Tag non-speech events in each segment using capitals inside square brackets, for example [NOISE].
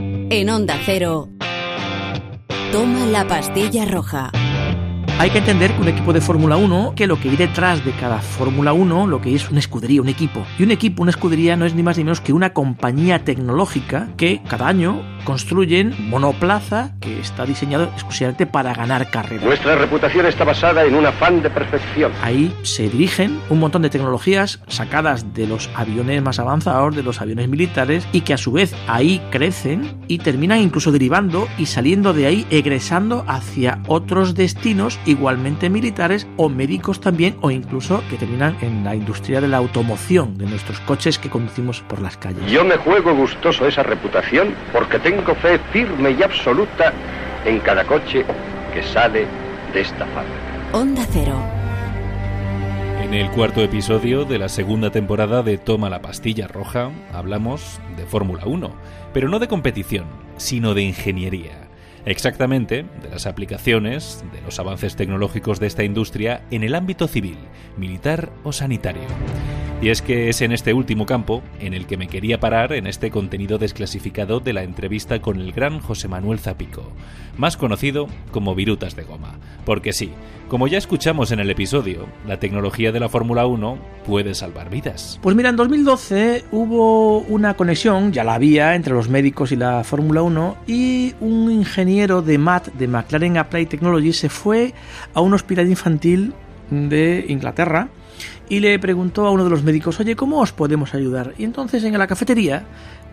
En Onda Cero, toma la pastilla roja. Hay que entender que un equipo de Fórmula 1, que lo que hay detrás de cada Fórmula 1, lo que es una escudería, un equipo. Y un equipo, una escudería, no es ni más ni menos que una compañía tecnológica que cada año construyen monoplaza que está diseñado exclusivamente para ganar carreras. Nuestra reputación está basada en un afán de perfección. Ahí se dirigen un montón de tecnologías sacadas de los aviones más avanzados, de los aviones militares, y que a su vez ahí crecen y terminan incluso derivando y saliendo de ahí, egresando hacia otros destinos igualmente militares o médicos también, o incluso que terminan en la industria de la automoción de nuestros coches que conducimos por las calles. Yo me juego gustoso esa reputación porque tengo fe firme y absoluta en cada coche que sale de esta fábrica. Onda Cero. En el cuarto episodio de la segunda temporada de Toma la pastilla roja hablamos de Fórmula 1, pero no de competición, sino de ingeniería. Exactamente, de las aplicaciones, de los avances tecnológicos de esta industria en el ámbito civil, militar o sanitario. Y es que es en este último campo en el que me quería parar en este contenido desclasificado de la entrevista con el gran José Manuel Zapico, más conocido como Virutas de Goma. Porque sí, como ya escuchamos en el episodio, la tecnología de la Fórmula 1 puede salvar vidas. Pues mira, en 2012 hubo una conexión, ya la había, entre los médicos y la Fórmula 1 y un ingeniero de MAT, de McLaren Applied Technology, se fue a un hospital infantil de Inglaterra y le preguntó a uno de los médicos, oye, ¿cómo os podemos ayudar? Y entonces en la cafetería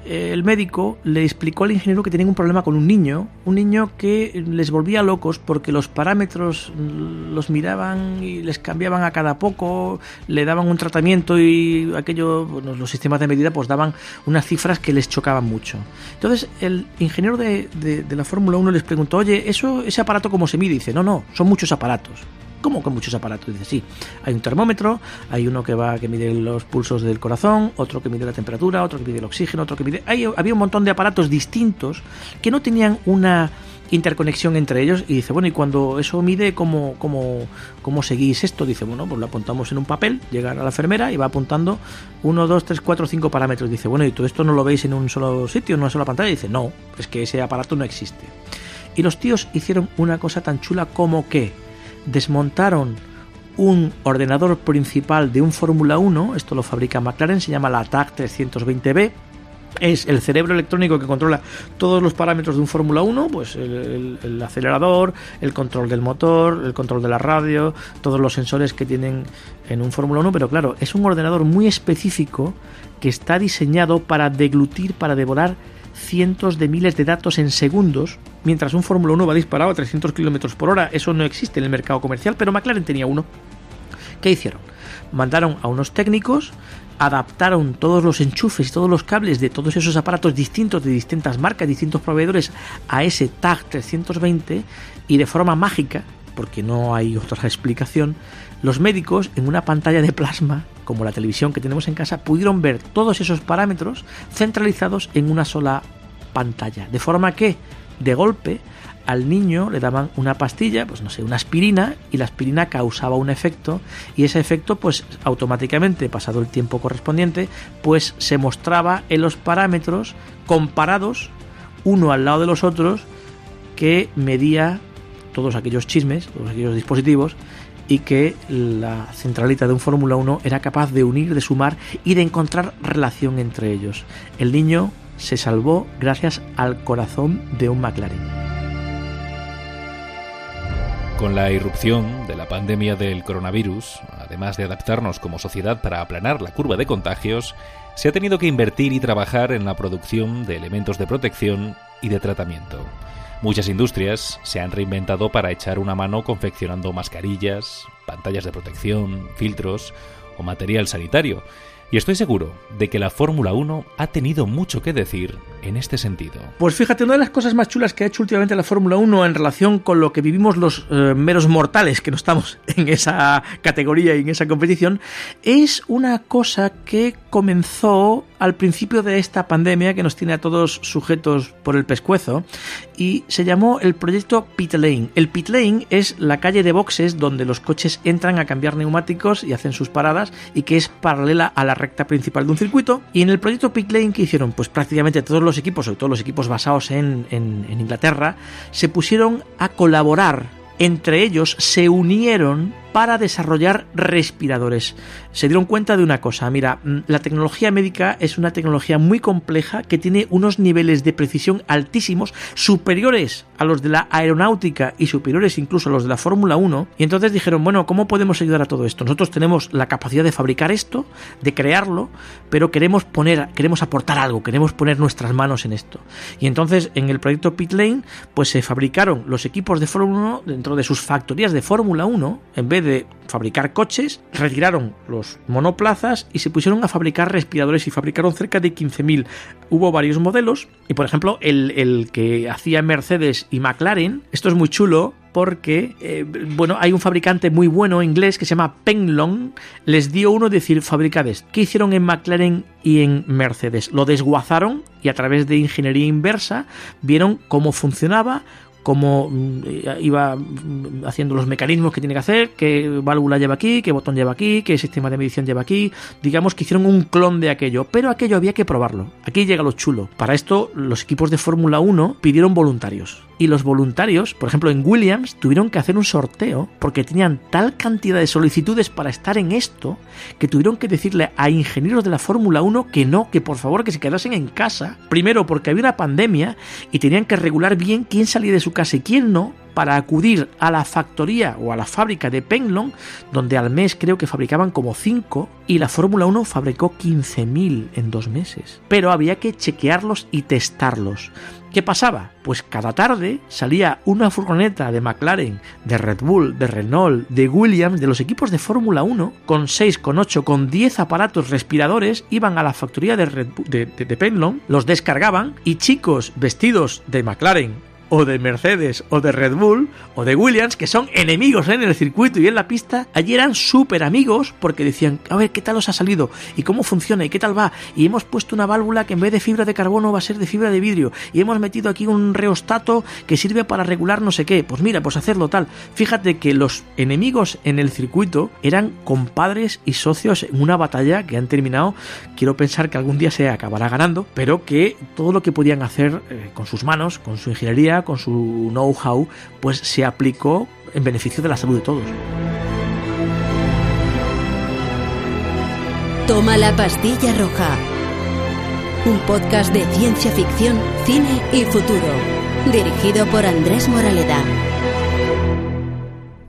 el médico le explicó al ingeniero que tenían un problema con un niño, un niño que les volvía locos porque los parámetros los miraban y les cambiaban a cada poco, le daban un tratamiento y aquello, bueno, los sistemas de medida pues daban unas cifras que les chocaban mucho. Entonces el ingeniero de, de, la Fórmula 1 les preguntó, oye, ¿eso, ¿ese aparato cómo se mide? Dice, no, no, son muchos aparatos. ¿Cómo con muchos aparatos? Dice, sí, hay un termómetro, hay uno que va que mide los pulsos del corazón, otro que mide la temperatura, otro que mide el oxígeno, otro que mide... Hay, había un montón de aparatos distintos que no tenían una interconexión entre ellos y dice, bueno, y cuando eso mide, ¿cómo, cómo, cómo seguís esto? Dice, bueno, pues lo apuntamos en un papel, llega a la enfermera y va apuntando 1, 2, 3, 4, 5 parámetros. Dice, bueno, ¿y todo esto no lo veis en un solo sitio, en una sola pantalla? Dice, no, es que ese aparato no existe. Y los tíos hicieron una cosa tan chula como que desmontaron un ordenador principal de un Fórmula 1, esto lo fabrica McLaren, se llama la TAC 320B, es el cerebro electrónico que controla todos los parámetros de un Fórmula 1, pues el, el, el, acelerador, el control del motor, el control de la radio, todos los sensores que tienen en un Fórmula 1, pero claro, es un ordenador muy específico que está diseñado para deglutir, para devorar cientos de miles de datos en segundos, mientras un Fórmula 1 va disparado a 300 km por hora. Eso no existe en el mercado comercial, pero McLaren tenía uno. ¿Qué hicieron? Mandaron a unos técnicos, adaptaron todos los enchufes y todos los cables de todos esos aparatos distintos de distintas marcas, distintos proveedores a ese TAG 320 y de forma mágica, porque no hay otra [LAUGHS] explicación, los médicos en una pantalla de plasma, como la televisión que tenemos en casa, pudieron ver todos esos parámetros centralizados en una sola pantalla. De forma que, de golpe, al niño le daban una pastilla, pues no sé, una aspirina, y la aspirina causaba un efecto, y ese efecto, pues automáticamente, pasado el tiempo correspondiente, pues se mostraba en los parámetros comparados, uno al lado de los otros, que medía todos aquellos chismes, todos aquellos dispositivos, y que la centralita de un Fórmula 1 era capaz de unir, de sumar y de encontrar relación entre ellos. El niño se salvó gracias al corazón de un McLaren. Con la irrupción de la pandemia del coronavirus, además de adaptarnos como sociedad para aplanar la curva de contagios, se ha tenido que invertir y trabajar en la producción de elementos de protección y de tratamiento. Muchas industrias se han reinventado para echar una mano confeccionando mascarillas, pantallas de protección, filtros o material sanitario. Y estoy seguro de que la Fórmula 1 ha tenido mucho que decir en este sentido. Pues fíjate, una de las cosas más chulas que ha hecho últimamente la Fórmula 1 en relación con lo que vivimos los eh, meros mortales que no estamos [LAUGHS] en esa categoría y en esa competición es una cosa que comenzó al principio de esta pandemia que nos tiene a todos sujetos por el pescuezo y se llamó el proyecto Pit Lane. El Pit Lane es la calle de boxes donde los coches entran a cambiar neumáticos y hacen sus paradas y que es paralela a la recta principal de un circuito. Y en el proyecto Pit Lane que hicieron, pues prácticamente todos los equipos, sobre todo los equipos basados en, en, en Inglaterra, se pusieron a colaborar entre ellos se unieron para desarrollar respiradores. Se dieron cuenta de una cosa, mira, mm, la tecnología médica es una tecnología muy compleja que tiene unos niveles de precisión altísimos, superiores a los de la aeronáutica y superiores incluso a los de la Fórmula 1, y entonces dijeron, bueno, ¿cómo podemos ayudar a todo esto? Nosotros tenemos la capacidad de fabricar esto, de crearlo, pero queremos poner, queremos aportar algo, queremos poner nuestras manos en esto. Y entonces en el proyecto Pit Lane, pues se fabricaron los equipos de Fórmula 1 dentro de sus factorías de Fórmula 1, en vez de fabricar coches, retiraron los monoplazas y se pusieron a fabricar respiradores y fabricaron cerca de 15.000. Hubo varios modelos y por ejemplo el, el que hacía Mercedes y McLaren, esto es muy chulo porque, eh, bueno, hay un fabricante muy bueno inglés que se llama Penglong, les dio uno de decir, fabricad esto. ¿Qué hicieron en McLaren y en Mercedes? Lo desguazaron y a través de ingeniería inversa vieron cómo funcionaba, cómo mm, iba mm, haciendo los mecanismos que tiene que hacer, qué válvula lleva aquí, qué botón lleva aquí, qué sistema de medición lleva aquí. Digamos que hicieron un clon de aquello, pero aquello había que probarlo. Aquí llega lo chulo. Para esto, los equipos de Fórmula 1 pidieron voluntarios. Y los voluntarios, por ejemplo en Williams, tuvieron que hacer un sorteo porque tenían tal cantidad de solicitudes para estar en esto que tuvieron que decirle a ingenieros de la Fórmula 1 que no, que por favor que se quedasen en casa. Primero porque había una pandemia y tenían que regular bien quién salía de su casa y quién no para acudir a la factoría o a la fábrica de Penglong, donde al mes creo que fabricaban como 5 y la Fórmula 1 fabricó 15.000 en dos meses. Pero había que chequearlos y testarlos. ¿Qué pasaba? Pues cada tarde salía una furgoneta de McLaren, de Red Bull, de Renault, de Williams, de los equipos de Fórmula 1, con 6, con 8, con 10 aparatos respiradores, iban a la factoría de, Red de, de, Penlon, los descargaban y chicos vestidos de McLaren o de Mercedes o de Red Bull o de Williams, que son enemigos en el circuito y en la pista, allí eran súper amigos porque decían, a ver, ¿qué tal os ha salido? ¿Y cómo funciona? ¿Y qué tal va? Y hemos puesto una válvula que en vez de fibra de carbono va a ser de fibra de vidrio. Y hemos metido aquí un reostato que sirve para regular no sé qué. Pues mira, pues hacerlo tal. Fíjate que los enemigos en el circuito eran compadres y socios en una batalla que han terminado, quiero pensar que algún día se acabará ganando, pero que todo lo que podían hacer eh, con sus manos, con su ingeniería, con su know-how, pues se aplicó en beneficio de la salud de todos. Toma la pastilla roja. Un podcast de ciencia ficción, cine y futuro. Dirigido por Andrés Moraleda.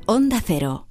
Onda Cero.